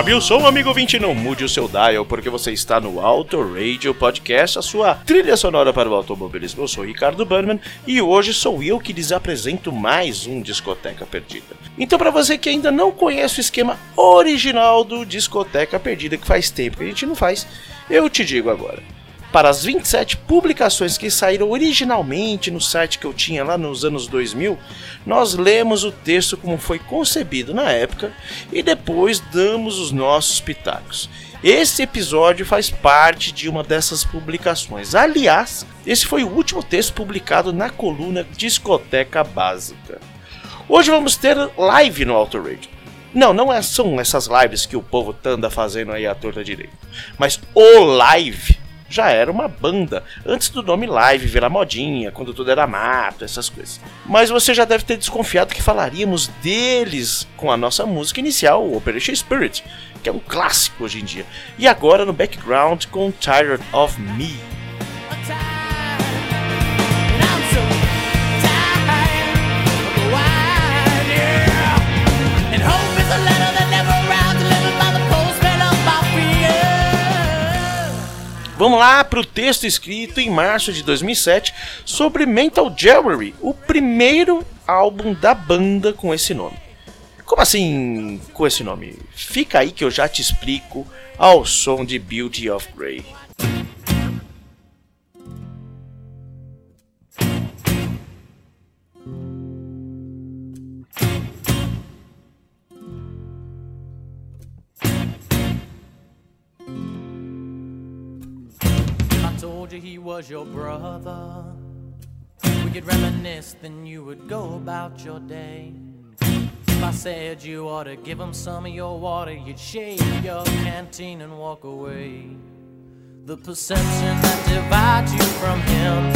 Sobe o som, amigo 20, não mude o seu dial, porque você está no Auto Radio Podcast, a sua trilha sonora para o automobilismo. Eu sou Ricardo Burnman e hoje sou eu que lhes apresento mais um Discoteca Perdida. Então, para você que ainda não conhece o esquema original do Discoteca Perdida, que faz tempo que a gente não faz, eu te digo agora para as 27 publicações que saíram originalmente no site que eu tinha lá nos anos 2000, nós lemos o texto como foi concebido na época e depois damos os nossos pitacos. Esse episódio faz parte de uma dessas publicações. Aliás, esse foi o último texto publicado na coluna Discoteca Básica. Hoje vamos ter live no Auto Radio. Não, não é, são essas lives que o povo anda fazendo aí à torta direito. Mas o live já era uma banda, antes do nome live virar modinha, quando tudo era mato, essas coisas. Mas você já deve ter desconfiado que falaríamos deles com a nossa música inicial, o Operation Spirit, que é um clássico hoje em dia. E agora no background com Tired of Me. Vamos lá para o texto escrito em março de 2007 sobre Mental Jewelry, o primeiro álbum da banda com esse nome. Como assim com esse nome? Fica aí que eu já te explico ao som de Beauty of Grey. Told you he was your brother. We could reminisce, then you would go about your day. If I said you ought to give him some of your water, you'd shake your canteen and walk away. The perception that divides you from him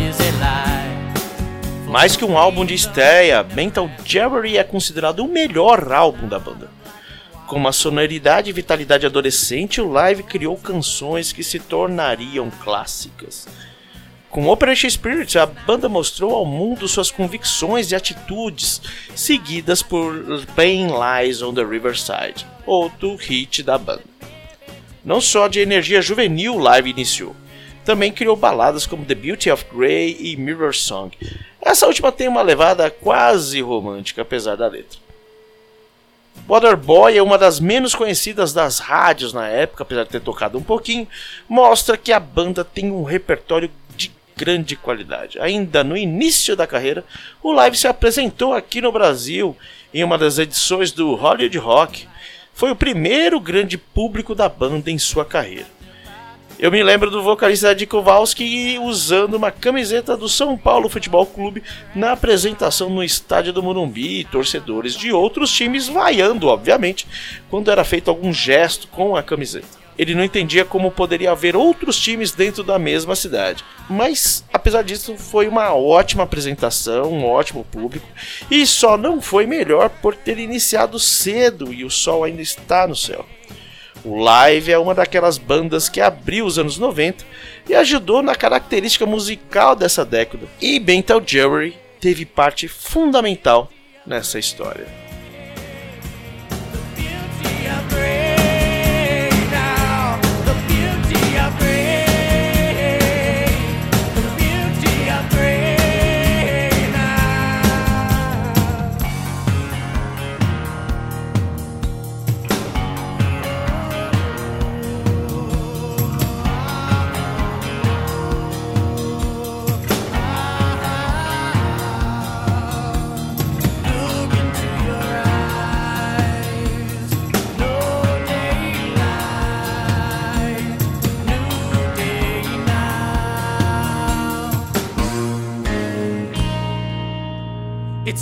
is a lie. Mais que um álbum de estreia, Mental Jewelry é considerado o melhor álbum da banda. Com uma sonoridade e vitalidade adolescente, o live criou canções que se tornariam clássicas. Com Operation Spirit, a banda mostrou ao mundo suas convicções e atitudes, seguidas por Pain Lies on the Riverside, outro hit da banda. Não só de energia juvenil o live iniciou, também criou baladas como The Beauty of Grey e Mirror Song. Essa última tem uma levada quase romântica, apesar da letra. Waterboy é uma das menos conhecidas das rádios na época, apesar de ter tocado um pouquinho, mostra que a banda tem um repertório de grande qualidade. Ainda no início da carreira, o Live se apresentou aqui no Brasil em uma das edições do Hollywood Rock. Foi o primeiro grande público da banda em sua carreira. Eu me lembro do vocalista Ed Kowalski usando uma camiseta do São Paulo Futebol Clube na apresentação no estádio do Morumbi e torcedores de outros times vaiando, obviamente, quando era feito algum gesto com a camiseta. Ele não entendia como poderia haver outros times dentro da mesma cidade. Mas, apesar disso, foi uma ótima apresentação, um ótimo público, e só não foi melhor por ter iniciado cedo e o sol ainda está no céu. O Live é uma daquelas bandas que abriu os anos 90 e ajudou na característica musical dessa década. E Mental Jewelry teve parte fundamental nessa história.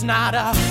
Not a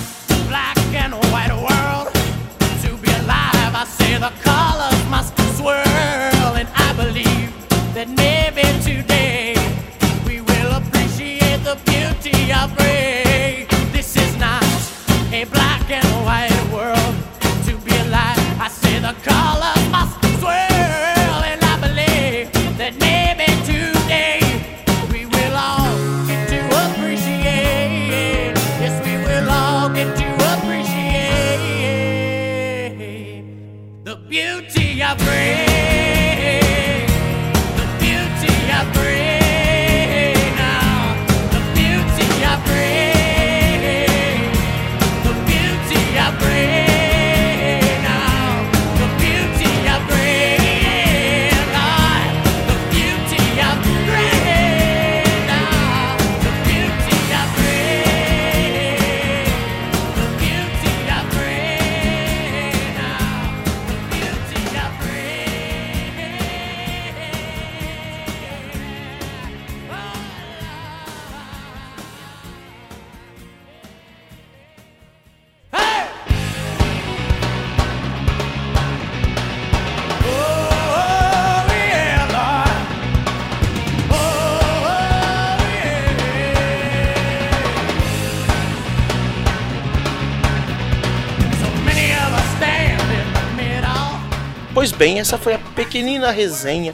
bem, essa foi a pequenina resenha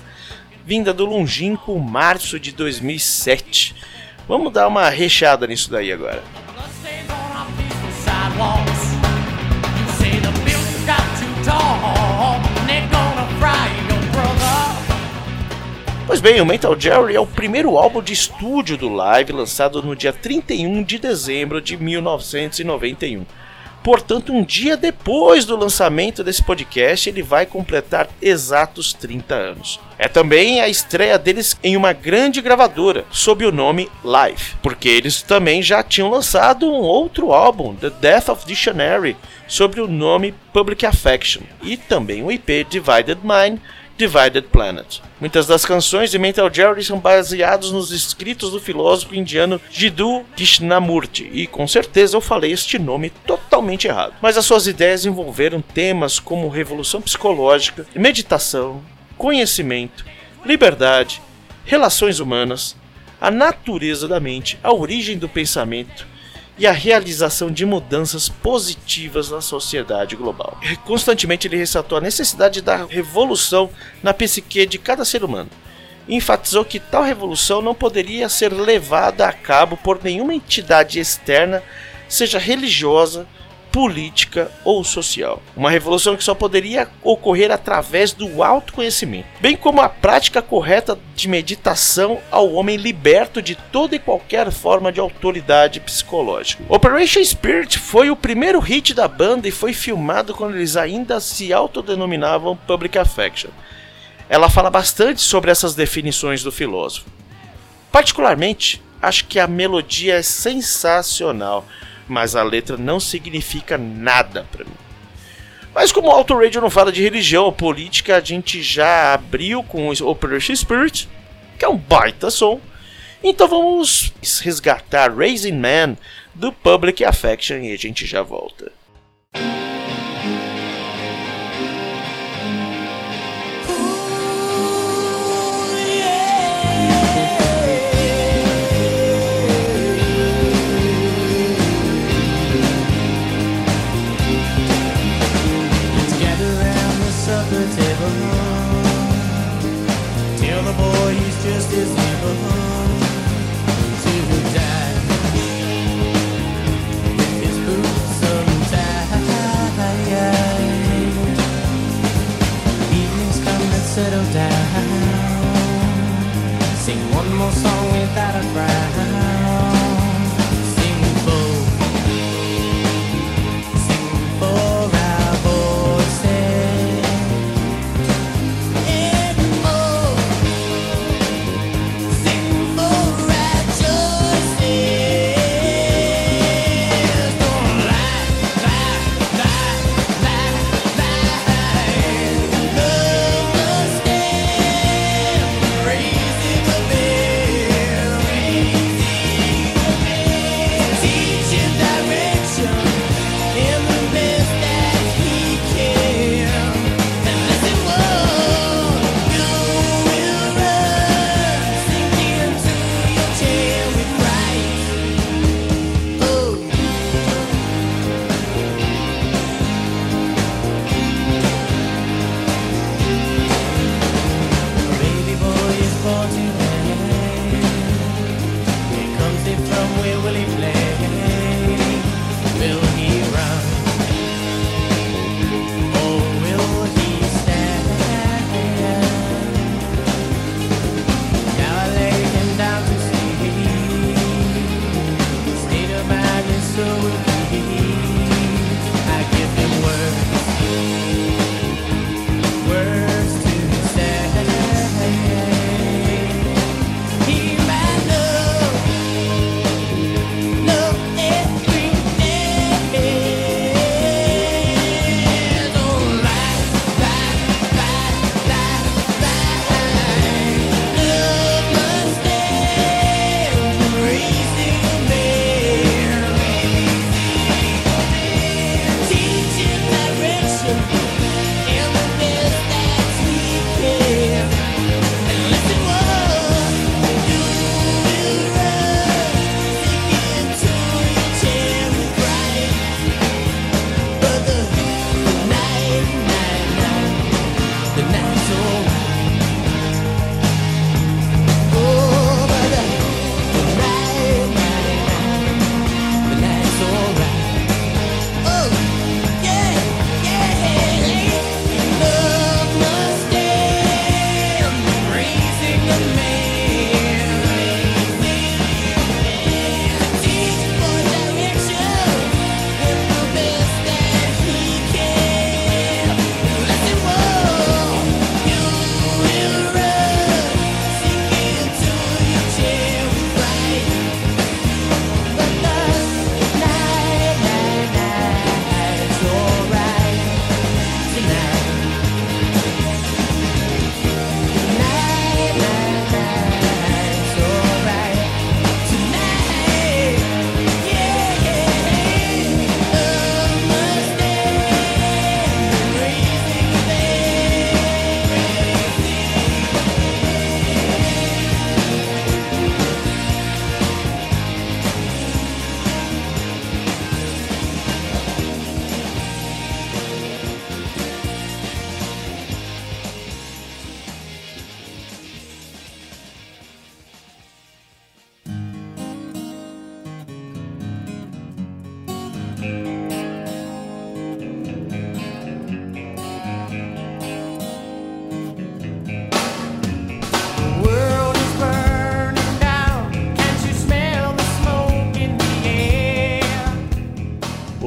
vinda do longínquo março de 2007. Vamos dar uma recheada nisso daí agora. Pois bem, o Mental Jerry é o primeiro álbum de estúdio do Live lançado no dia 31 de dezembro de 1991. Portanto, um dia depois do lançamento desse podcast, ele vai completar exatos 30 anos. É também a estreia deles em uma grande gravadora, sob o nome Live, porque eles também já tinham lançado um outro álbum, The Death of Dictionary, sob o nome Public Affection, e também o IP Divided Mind, Divided Planet. Muitas das canções de Mental Jerry são baseadas nos escritos do filósofo indiano Jiddu Krishnamurti, e com certeza eu falei este nome totalmente errado. Mas as suas ideias envolveram temas como revolução psicológica, meditação, conhecimento, liberdade, relações humanas, a natureza da mente, a origem do pensamento, e a realização de mudanças positivas na sociedade global. Constantemente ele ressaltou a necessidade da revolução na psique de cada ser humano. E enfatizou que tal revolução não poderia ser levada a cabo por nenhuma entidade externa, seja religiosa, política ou social. Uma revolução que só poderia ocorrer através do autoconhecimento, bem como a prática correta de meditação ao homem liberto de toda e qualquer forma de autoridade psicológica. Operation Spirit foi o primeiro hit da banda e foi filmado quando eles ainda se autodenominavam Public Affection. Ela fala bastante sobre essas definições do filósofo. Particularmente, acho que a melodia é sensacional mas a letra não significa nada para mim. Mas como o Auto Radio não fala de religião ou política, a gente já abriu com o Operation Spirit, que é um baita som. Então vamos resgatar Raising Man do Public Affection e a gente já volta. As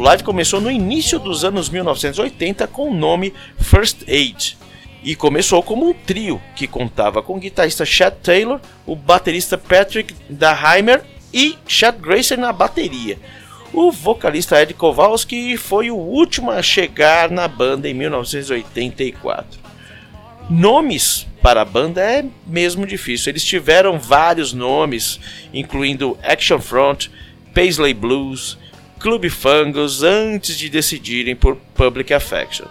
Live começou no início dos anos 1980 com o nome First Aid e começou como um trio que contava com o guitarrista Chad Taylor, o baterista Patrick Daheimer e Chad Grayson na bateria. O vocalista Ed Kowalski foi o último a chegar na banda em 1984. Nomes para a banda é mesmo difícil. Eles tiveram vários nomes, incluindo Action Front, Paisley Blues, Club Fungus, antes de decidirem por Public Affection,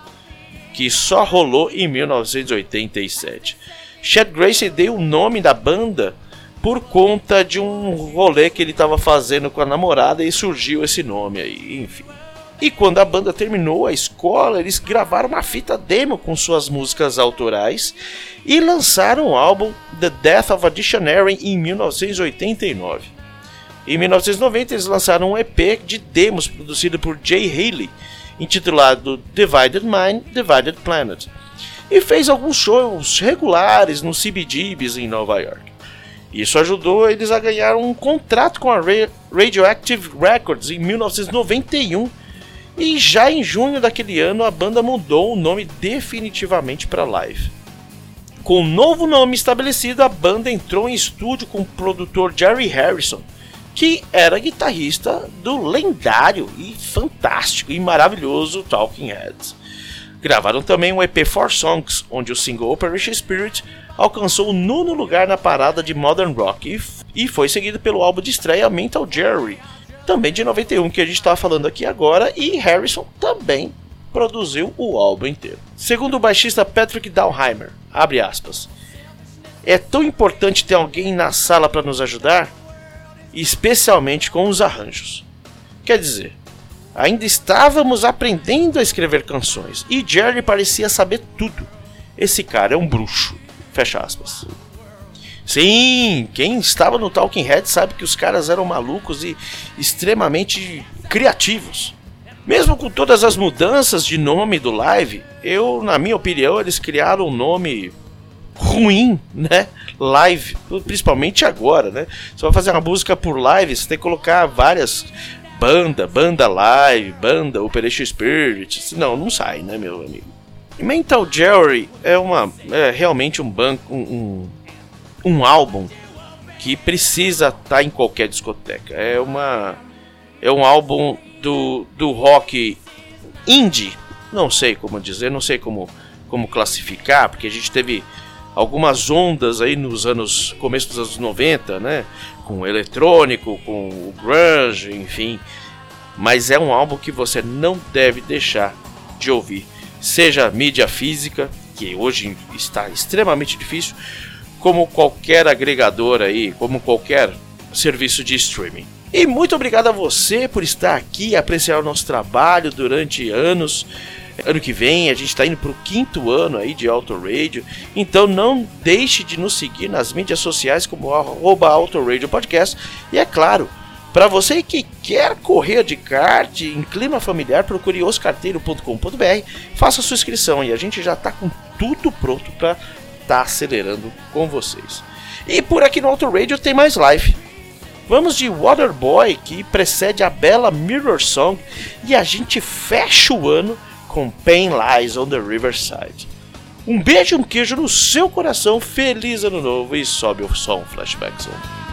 que só rolou em 1987. Chad Grace deu o nome da banda por conta de um rolê que ele estava fazendo com a namorada e surgiu esse nome aí, enfim. E quando a banda terminou a escola, eles gravaram uma fita demo com suas músicas autorais e lançaram o álbum The Death of a Dictionary em 1989. Em 1990, eles lançaram um EP de demos produzido por Jay Haley, intitulado Divided Mind, Divided Planet, e fez alguns shows regulares no CBGBs em Nova York. Isso ajudou eles a ganhar um contrato com a Radioactive Records em 1991 e já em junho daquele ano a banda mudou o nome definitivamente para Live. Com o novo nome estabelecido, a banda entrou em estúdio com o produtor Jerry Harrison, que era guitarrista do lendário e fantástico e maravilhoso Talking Heads. Gravaram também um EP Four Songs, onde o single Operation Spirit alcançou o nono lugar na parada de Modern Rock e foi seguido pelo álbum de estreia Mental Jerry, também de 91 que a gente está falando aqui agora, e Harrison também produziu o álbum inteiro. Segundo o baixista Patrick Dalheimer, abre aspas, é tão importante ter alguém na sala para nos ajudar, especialmente com os arranjos. Quer dizer, ainda estávamos aprendendo a escrever canções e Jerry parecia saber tudo. Esse cara é um bruxo. Fecha aspas. Sim, quem estava no Talking Head sabe que os caras eram malucos e extremamente criativos. Mesmo com todas as mudanças de nome do live, eu, na minha opinião, eles criaram um nome ruim, né? Live, principalmente agora, né? Você vai fazer uma música por live, você tem que colocar várias banda, banda live, banda Operation Spirit. Não, não sai, né, meu amigo? Mental Jerry é uma é realmente um banco, um, um, um álbum que precisa estar tá em qualquer discoteca. É uma é um álbum do, do rock indie, não sei como dizer, não sei como como classificar, porque a gente teve algumas ondas aí nos anos começo dos anos 90, né, com o eletrônico, com o grunge, enfim. Mas é um álbum que você não deve deixar de ouvir seja mídia física, que hoje está extremamente difícil, como qualquer agregador aí, como qualquer serviço de streaming. E muito obrigado a você por estar aqui apreciar o nosso trabalho durante anos. Ano que vem a gente está indo para o quinto ano aí de Auto Radio, então não deixe de nos seguir nas mídias sociais como arroba Auto Radio Podcast. E é claro, para você que quer correr de kart em clima familiar, procure oscarteiro.com.br, faça sua inscrição e a gente já está com tudo pronto para estar tá acelerando com vocês. E por aqui no Auto Radio tem mais live. Vamos de Waterboy, que precede a bela Mirror Song, e a gente fecha o ano com Pain Lies on the Riverside. Um beijo e um queijo no seu coração, feliz ano novo e sobe o som Flashback Zone.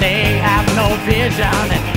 they have no vision.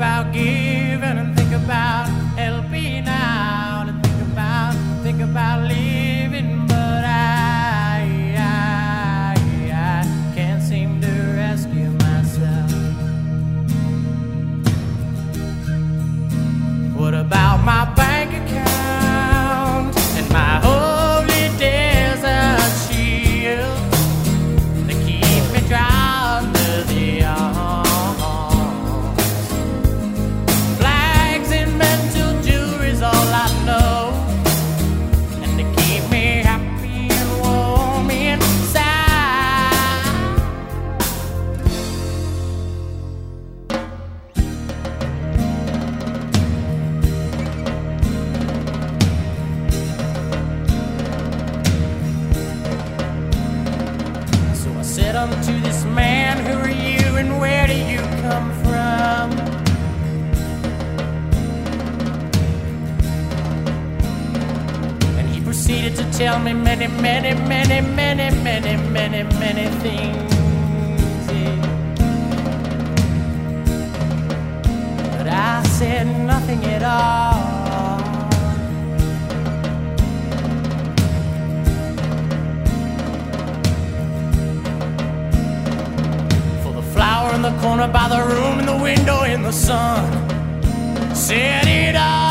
about giving and think about proceeded to tell me many, many, many, many, many, many, many things. But I said nothing at all. For the flower in the corner by the room, in the window, in the sun, said it all.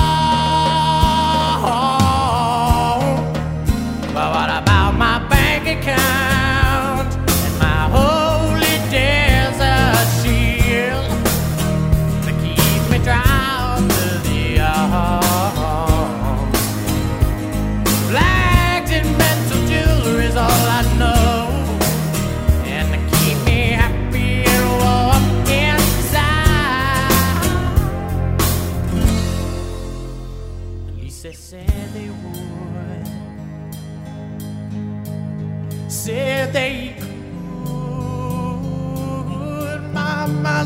would. Said they could, my, my,